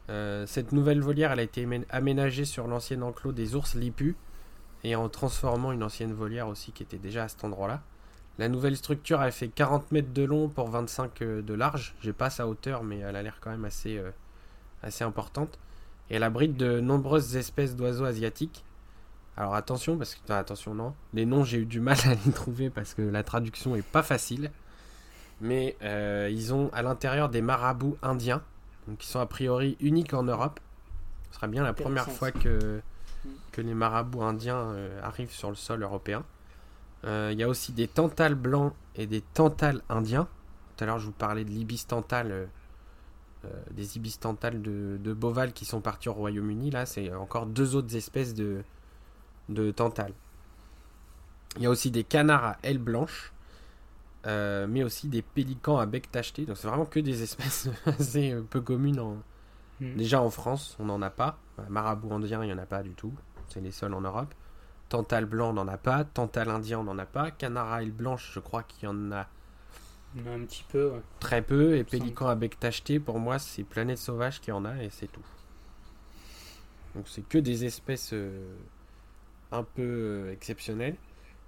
cette nouvelle volière, a été aménagée sur l'ancien enclos des ours lipus et en transformant une ancienne volière aussi qui était déjà à cet endroit-là. La nouvelle structure, elle fait 40 mètres de long pour 25 euh, de large. J'ai pas sa hauteur, mais elle a l'air quand même assez, euh, assez importante. Et elle abrite de nombreuses espèces d'oiseaux asiatiques. Alors attention, parce que. attention, non. Les noms, j'ai eu du mal à les trouver parce que la traduction est pas facile. Mais euh, ils ont à l'intérieur des marabouts indiens, donc qui sont a priori uniques en Europe. Ce sera bien la première fois que, mm. que les marabouts indiens arrivent sur le sol européen. Euh, il y a aussi des tantales blancs et des tantales indiens. Tout à l'heure, je vous parlais de l'ibis tantale, euh, euh, des ibis tantales de, de, Boval qui sont partis au Royaume-Uni. Là, c'est encore deux autres espèces de, de tantales. Il y a aussi des canards à ailes blanches, mais aussi des pélicans à bec tacheté. Donc, c'est vraiment que des espèces assez peu communes. En... Hmm. Déjà en France, on n'en a pas. Marabout indien, il n'y en a pas du tout. C'est les seuls en Europe. Tantal blanc, on n'en a pas. Tantal indien, on n'en a pas. Canard à blanche, je crois qu'il y en a. Un petit peu, Très peu. Et pélican à bec tacheté, pour moi, c'est Planète Sauvage qui en a et c'est tout. Donc c'est que des espèces euh, un peu euh, exceptionnelles.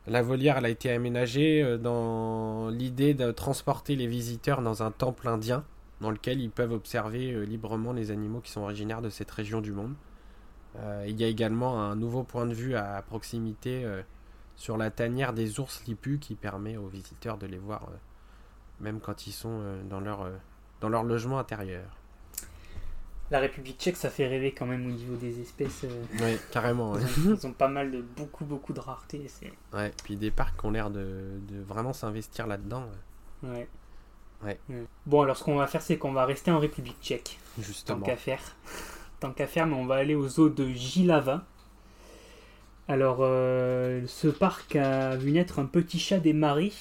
La volière, elle a été aménagée euh, dans l'idée de transporter les visiteurs dans un temple indien dans lequel ils peuvent observer librement les animaux qui sont originaires de cette région du monde. Euh, il y a également un nouveau point de vue à proximité euh, sur la tanière des ours lipus qui permet aux visiteurs de les voir euh, même quand ils sont dans, leur, dans leur logement intérieur. La République tchèque, ça fait rêver quand même au niveau des espèces. oui, carrément. Ils, ont, pas mal de beaucoup beaucoup de rareté. Ouais, puis des parcs qui ont l'air de, de, vraiment s'investir là-dedans. Ouais. Ouais. Bon, alors ce qu'on va faire, c'est qu'on va rester en République tchèque. Justement. Tant qu'à faire tant qu'à faire, mais on va aller aux eaux de Gilava. Alors, euh, ce parc a vu naître un petit chat des marais.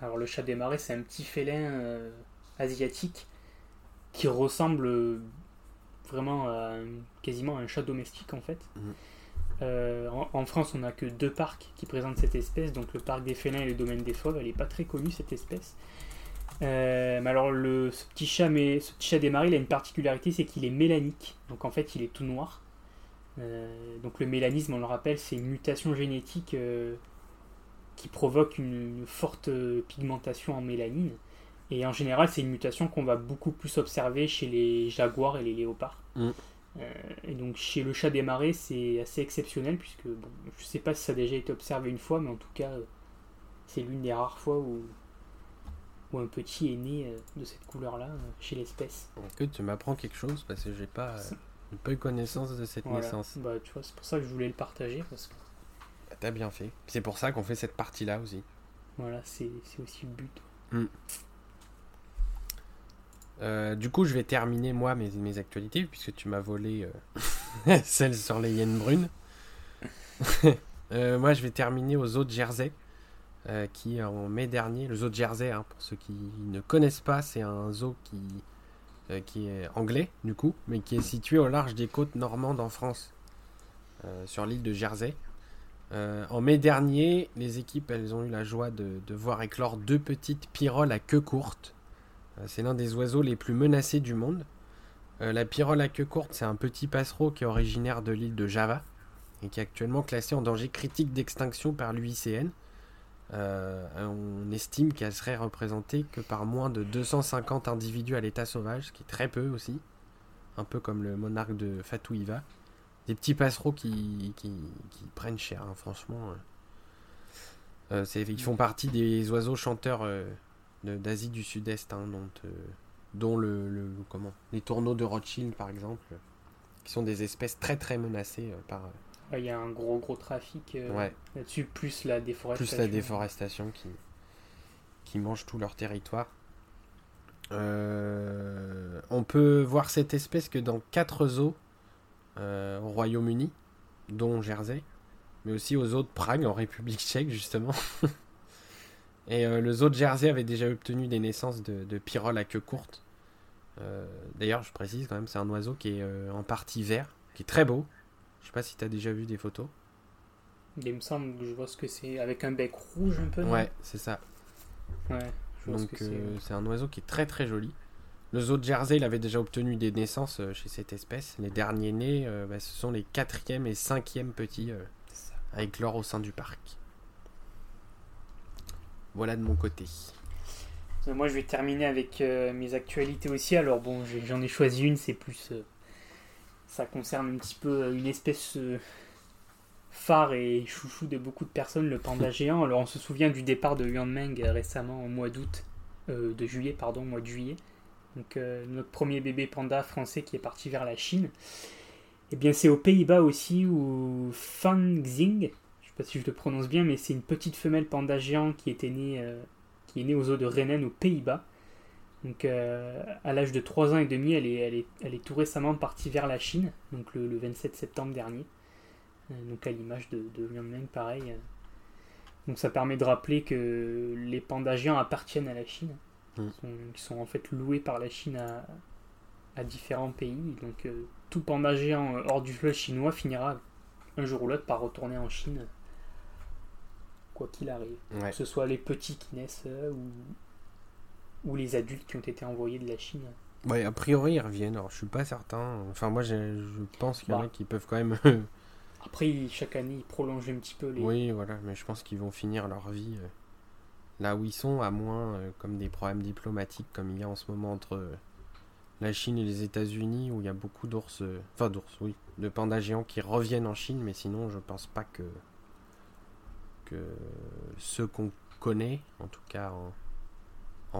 Alors, le chat des marais, c'est un petit félin euh, asiatique qui ressemble vraiment à quasiment à un chat domestique en fait. Mhm. Euh, en, France, on n'a que deux parcs qui présentent cette espèce, donc le parc des félins et le domaine des fauves. Elle n'est pas très connue cette espèce. Euh, mais alors, le, ce, petit chat, mais, ce petit chat des marais, il a une particularité, c'est qu'il est mélanique. Donc en fait, il est tout noir. Euh, donc le mélanisme, on le rappelle, c'est une mutation génétique euh, qui provoque une, forte pigmentation en mélanine. Et en général, c'est une mutation qu'on va beaucoup plus observer chez les jaguars et les léopards. Mm. et donc chez le chat des marais, c'est assez exceptionnel, puisque bon, je sais pas si ça a déjà été observé une fois, mais en tout cas, c'est l'une des rares fois où un petit est né euh, de cette couleur-là euh, chez l'espèce. Que tu m'apprends quelque chose parce que j'ai pas, euh, pas eu connaissance de cette naissance. Bah, tu vois, c'est pour ça que je voulais le partager parce que. Bah, t'as bien fait. C'est pour ça qu'on fait cette partie-là aussi. Voilà, c'est aussi le but. Hmm. du coup, je vais terminer moi mes, mes actualités puisque tu m'as volé celle sur les hyènes brunes. moi, je vais terminer aux eaux de Jersey. Qui en mai dernier, le zoo de Jersey, hein, pour ceux qui ne connaissent pas, c'est un zoo qui, qui est anglais du coup, mais qui est situé au large des côtes normandes en France, sur l'île de Jersey. en mai dernier, les équipes elles ont eu la joie de, voir éclore deux petites piroles à queue courte. c'est l'un des oiseaux les plus menacés du monde. Euh, la pyrole à queue courte, c'est un petit passereau qui est originaire de l'île de Java et qui est actuellement classé en danger critique d'extinction par l'UICN. Euh, on estime qu'elle serait représentée que par moins de 250 individus à l'état sauvage, ce qui est très peu aussi, un peu comme le monarque de Fatouiva. Des petits passereaux qui, prennent cher, hein, franchement. Euh, ils font partie des oiseaux chanteurs d'Asie du Sud-Est, hein, dont dont le, comment les tourneaux de Rothschild par exemple, qui sont des espèces très très menacées euh, par. Euh, il y a un gros gros trafic euh, là-dessus, plus la déforestation. Plus la déforestation qui, qui mange tout leur territoire. on peut voir cette espèce que dans quatre zoos au Royaume-Uni, dont Jersey, mais aussi aux zoos de Prague en République tchèque justement. Et le zoo de Jersey avait déjà obtenu des naissances de, de pyrole à queue courte. Euh, d'ailleurs, je précise quand même, c'est un oiseau qui est euh, en partie vert, qui est très beau. Je sais pas si tu as déjà vu des photos. Il me semble que je vois ce que c'est, avec un bec rouge un peu. Ouais, c'est ça. Ouais, Donc euh, c'est un oiseau qui est très très joli. Le zoo de Jersey, il avait déjà obtenu des naissances chez cette espèce. Les derniers nés, bah, ce sont les quatrième et cinquième petits avec l'or au sein du parc. Voilà de mon côté. Moi, je vais terminer avec euh, mes actualités aussi. Alors, bon, j'en ai, choisi une, c'est plus. Euh, ça concerne un petit peu euh, une espèce phare et chouchou de beaucoup de personnes, le panda géant. Alors, on se souvient du départ de Yuan Meng récemment, au mois d'août, de juillet, pardon, mois de juillet. Donc, notre premier bébé panda français qui est parti vers la Chine. Et eh bien, c'est aux Pays-Bas aussi où Fan Xing, je sais pas si je le prononce bien, mais c'est une petite femelle panda géant qui était née qui est née aux eaux de Renen aux Pays-Bas. Donc euh, à l'âge de 3 ans et demi, elle est, elle, est, elle est tout récemment partie vers la Chine, donc le, 27 septembre dernier. Euh, donc à l'image de, de Meng, pareil. Donc ça permet de rappeler que les pandas géants appartiennent à la Chine, mm. qui sont, en fait loués par la Chine à, à différents pays. Donc euh, tout panda géant hors du fleuve chinois finira un jour ou l'autre par retourner en Chine quoi qu'il arrive. Que ce soit les petits qui naissent euh, ou, ou les adultes qui ont été envoyés de la Chine. Ouais, a priori ils reviennent, alors je suis pas certain. Enfin, moi je pense qu'il y en a bah. qui peuvent quand même. Après, chaque année ils prolongent un petit peu les. Oui, voilà, mais je pense qu'ils vont finir leur vie euh, là où ils sont, à moins euh, comme des problèmes diplomatiques comme il y a en ce moment entre la Chine et les États-Unis où il y a beaucoup d'ours. Enfin, d'ours, oui, de pandas géants qui reviennent en Chine, mais sinon je pense pas que que ceux qu'on connaît, en tout cas en,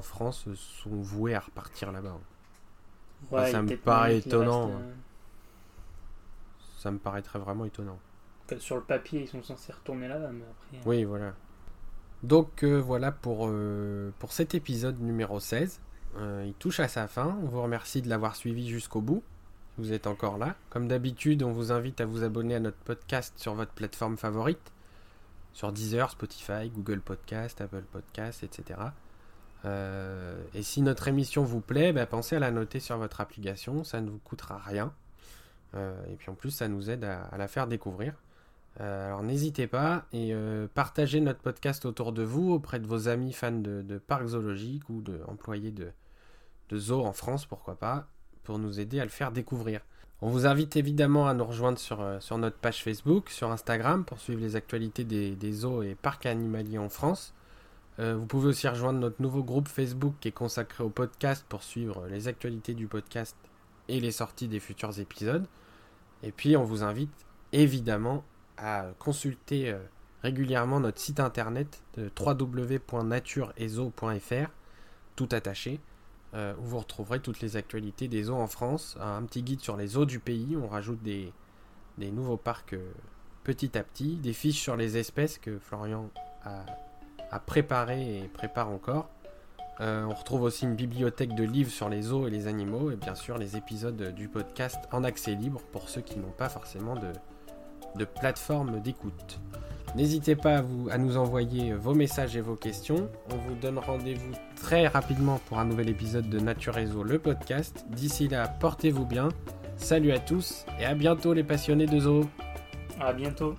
France, sont voués à repartir là-bas. ça me paraît étonnant. Euh, ça me paraîtrait vraiment étonnant. Sur le papier, ils sont censés retourner là-bas, mais après. Euh, oui, voilà. Donc euh, voilà pour, pour cet épisode numéro 16. il touche à sa fin. On vous remercie de l'avoir suivi jusqu'au bout. Vous êtes encore là. Comme d'habitude, on vous invite à vous abonner à notre podcast sur votre plateforme favorite sur Deezer, Spotify, Google Podcast, Apple Podcast, etc. Euh, et si notre émission vous plaît, bah, pensez à la noter sur votre application, ça ne vous coûtera rien. Euh, et puis en plus, ça nous aide à, la faire découvrir. Euh, alors n'hésitez pas et partagez notre podcast autour de vous, auprès de vos amis fans de, parcs zoologiques ou de employés de, de zoos en France, pourquoi pas, pour nous aider à le faire découvrir. On vous invite évidemment à nous rejoindre sur, notre page Facebook, sur Instagram pour suivre les actualités des zoos et parcs animaliers en France. Euh, vous pouvez aussi rejoindre notre nouveau groupe Facebook qui est consacré au podcast pour suivre les actualités du podcast et les sorties des futurs épisodes. Et puis on vous invite évidemment à consulter euh, régulièrement notre site internet de www.natureezo.fr, tout attaché, euh, où vous retrouverez toutes les actualités des eaux en France, un petit guide sur les eaux du pays, on rajoute des, nouveaux parcs petit à petit, des fiches sur les espèces que Florian a, préparé et prépare encore. Euh, on retrouve aussi une bibliothèque de livres sur les eaux et les animaux, et bien sûr les épisodes du podcast en accès libre pour ceux qui n'ont pas forcément de, plateformes d'écoute. N'hésitez pas à, vous, à nous envoyer vos messages et vos questions. On vous donne rendez-vous très rapidement pour un nouvel épisode de Nature Réseau, le podcast. D'ici là, portez-vous bien. Salut à tous et à bientôt les passionnés de zoo. À bientôt.